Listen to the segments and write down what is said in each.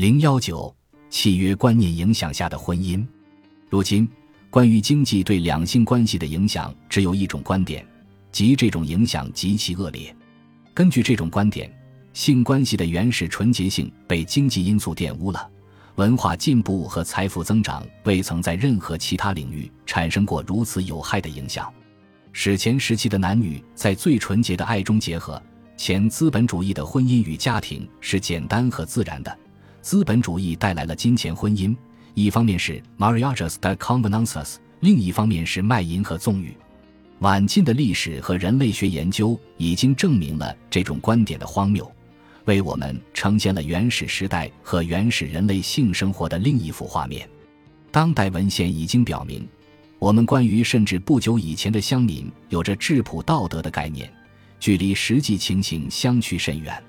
零幺九契约观念影响下的婚姻。如今，关于经济对两性关系的影响，只有一种观点，即这种影响极其恶劣。根据这种观点，性关系的原始纯洁性被经济因素玷污了。文化进步和财富增长未曾在任何其他领域产生过如此有害的影响。史前时期的男女在最纯洁的爱中结合。前资本主义的婚姻与家庭是简单和自然的。资本主义带来了金钱婚姻，一方面是 marriages de convenances，另一方面是卖淫和纵欲。晚近的历史和人类学研究已经证明了这种观点的荒谬，为我们呈现了原始时代和原始人类性生活的另一幅画面。当代文献已经表明，我们关于甚至不久以前的乡民有着质朴道德的概念，距离实际情形相去甚远。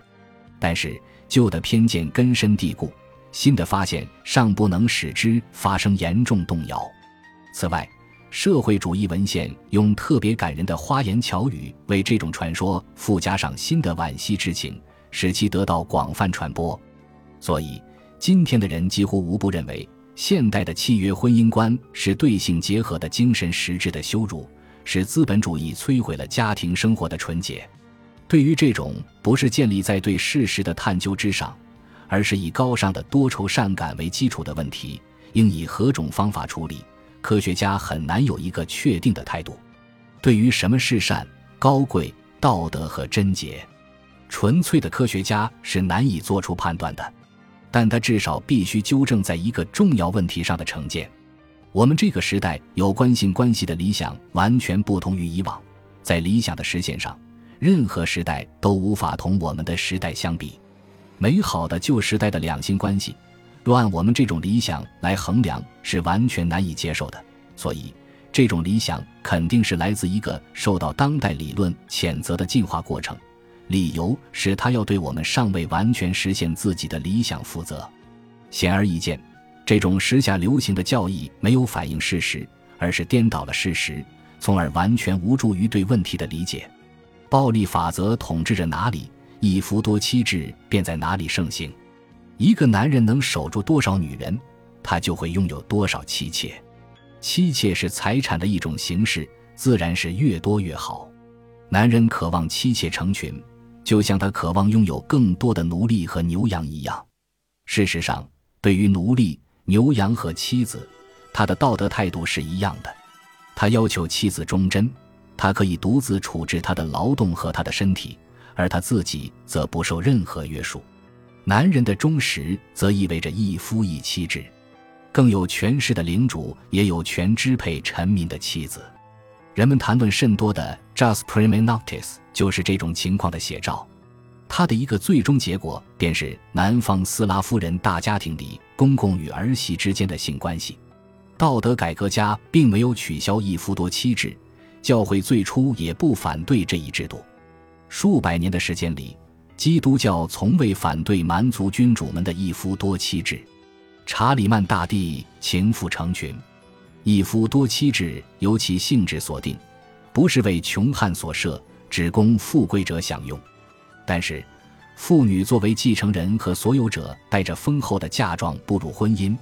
但是。旧的偏见根深蒂固，新的发现尚不能使之发生严重动摇。此外，社会主义文献用特别感人的花言巧语为这种传说附加上新的惋惜之情，使其得到广泛传播。所以，今天的人几乎无不认为，现代的契约婚姻观是对性结合的精神实质的羞辱，是资本主义摧毁了家庭生活的纯洁。对于这种不是建立在对事实的探究之上，而是以高尚的多愁善感为基础的问题，应以何种方法处理？科学家很难有一个确定的态度。对于什么是善、高贵、道德和贞洁，纯粹的科学家是难以做出判断的。但他至少必须纠正在一个重要问题上的成见：我们这个时代有关性关系的理想完全不同于以往，在理想的实现上。任何时代都无法同我们的时代相比。美好的旧时代的两性关系，若按我们这种理想来衡量，是完全难以接受的。所以，这种理想肯定是来自一个受到当代理论谴责的进化过程。理由是他要对我们尚未完全实现自己的理想负责。显而易见，这种时下流行的教义没有反映事实，而是颠倒了事实，从而完全无助于对问题的理解。暴力法则统治着哪里，一夫多妻制便在哪里盛行。一个男人能守住多少女人，他就会拥有多少妻妾。妻妾是财产的一种形式，自然是越多越好。男人渴望妻妾成群，就像他渴望拥有更多的奴隶和牛羊一样。事实上，对于奴隶、牛羊和妻子，他的道德态度是一样的。他要求妻子忠贞。他可以独自处置他的劳动和他的身体，而他自己则不受任何约束。男人的忠实则意味着一夫一妻制，更有权势的领主也有权支配臣民的妻子。人们谈论甚多的 just prima noctis” 就是这种情况的写照。他的一个最终结果便是南方斯拉夫人大家庭里公公与儿媳之间的性关系。道德改革家并没有取消一夫多妻制。教会最初也不反对这一制度，数百年的时间里，基督教从未反对蛮族君主们的一夫多妻制。查理曼大帝情妇成群，一夫多妻制由其性质所定，不是为穷汉所设，只供富贵者享用。但是，妇女作为继承人和所有者，带着丰厚的嫁妆步入婚姻，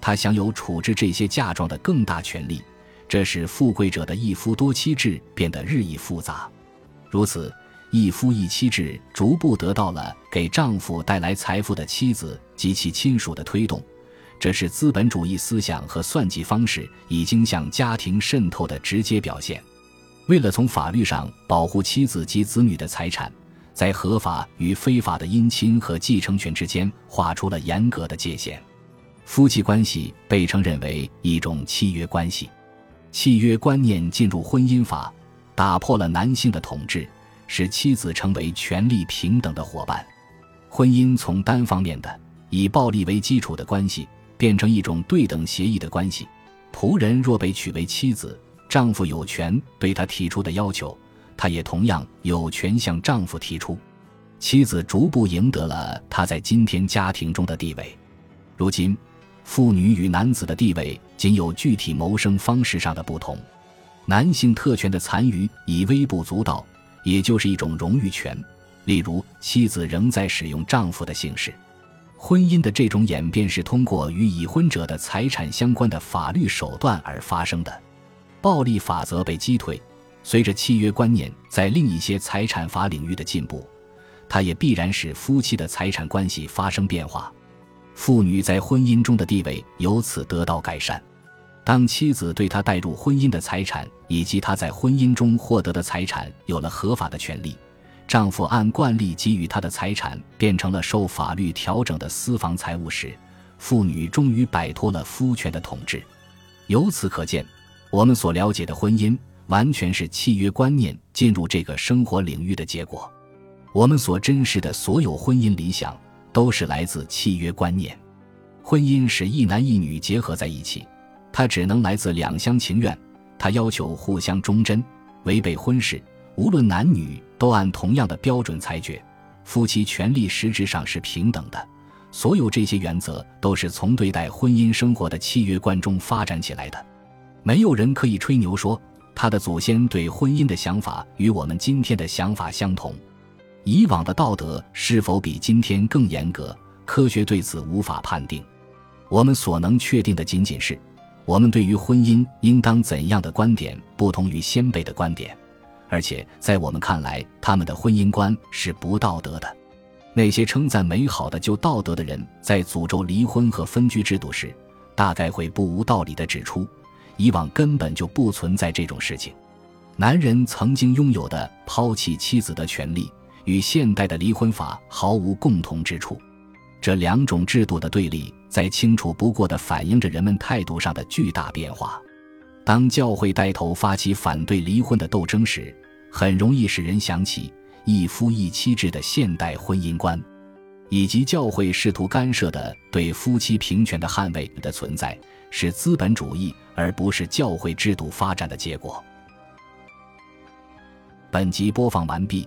她享有处置这些嫁妆的更大权利。这使富贵者的一夫多妻制变得日益复杂，如此一夫一妻制逐步得到了给丈夫带来财富的妻子及其亲属的推动，这是资本主义思想和算计方式已经向家庭渗透的直接表现。为了从法律上保护妻子及子女的财产，在合法与非法的姻亲和继承权之间画出了严格的界限。夫妻关系被承认为一种契约关系。契约观念进入婚姻法，打破了男性的统治，使妻子成为权力平等的伙伴。婚姻从单方面的以暴力为基础的关系，变成一种对等协议的关系。仆人若被娶为妻子，丈夫有权对她提出的要求，她也同样有权向丈夫提出。妻子逐步赢得了他在今天家庭中的地位。如今。妇女与男子的地位仅有具体谋生方式上的不同，男性特权的残余已微不足道，也就是一种荣誉权，例如妻子仍在使用丈夫的姓氏。婚姻的这种演变是通过与已婚者的财产相关的法律手段而发生的。暴力法则被击退，随着契约观念在另一些财产法领域的进步，它也必然使夫妻的财产关系发生变化。妇女在婚姻中的地位由此得到改善。当妻子对她带入婚姻的财产以及她在婚姻中获得的财产有了合法的权利，丈夫按惯例给予她的财产变成了受法律调整的私房财物时，妇女终于摆脱了夫权的统治。由此可见，我们所了解的婚姻完全是契约观念进入这个生活领域的结果。我们所珍视的所有婚姻理想。都是来自契约观念。婚姻使一男一女结合在一起，它只能来自两厢情愿。它要求互相忠贞，违背婚事，无论男女都按同样的标准裁决。夫妻权利实质上是平等的。所有这些原则都是从对待婚姻生活的契约观中发展起来的。没有人可以吹牛说他的祖先对婚姻的想法与我们今天的想法相同。以往的道德是否比今天更严格？科学对此无法判定。我们所能确定的仅仅是，我们对于婚姻应当怎样的观点不同于先辈的观点，而且在我们看来，他们的婚姻观是不道德的。那些称赞美好的就道德的人，在诅咒离婚和分居制度时，大概会不无道理地指出，以往根本就不存在这种事情。男人曾经拥有的抛弃妻子的权利。与现代的离婚法毫无共同之处，这两种制度的对立，在清楚不过地反映着人们态度上的巨大变化。当教会带头发起反对离婚的斗争时，很容易使人想起一夫一妻制的现代婚姻观，以及教会试图干涉的对夫妻平权的捍卫的存在，是资本主义而不是教会制度发展的结果。本集播放完毕。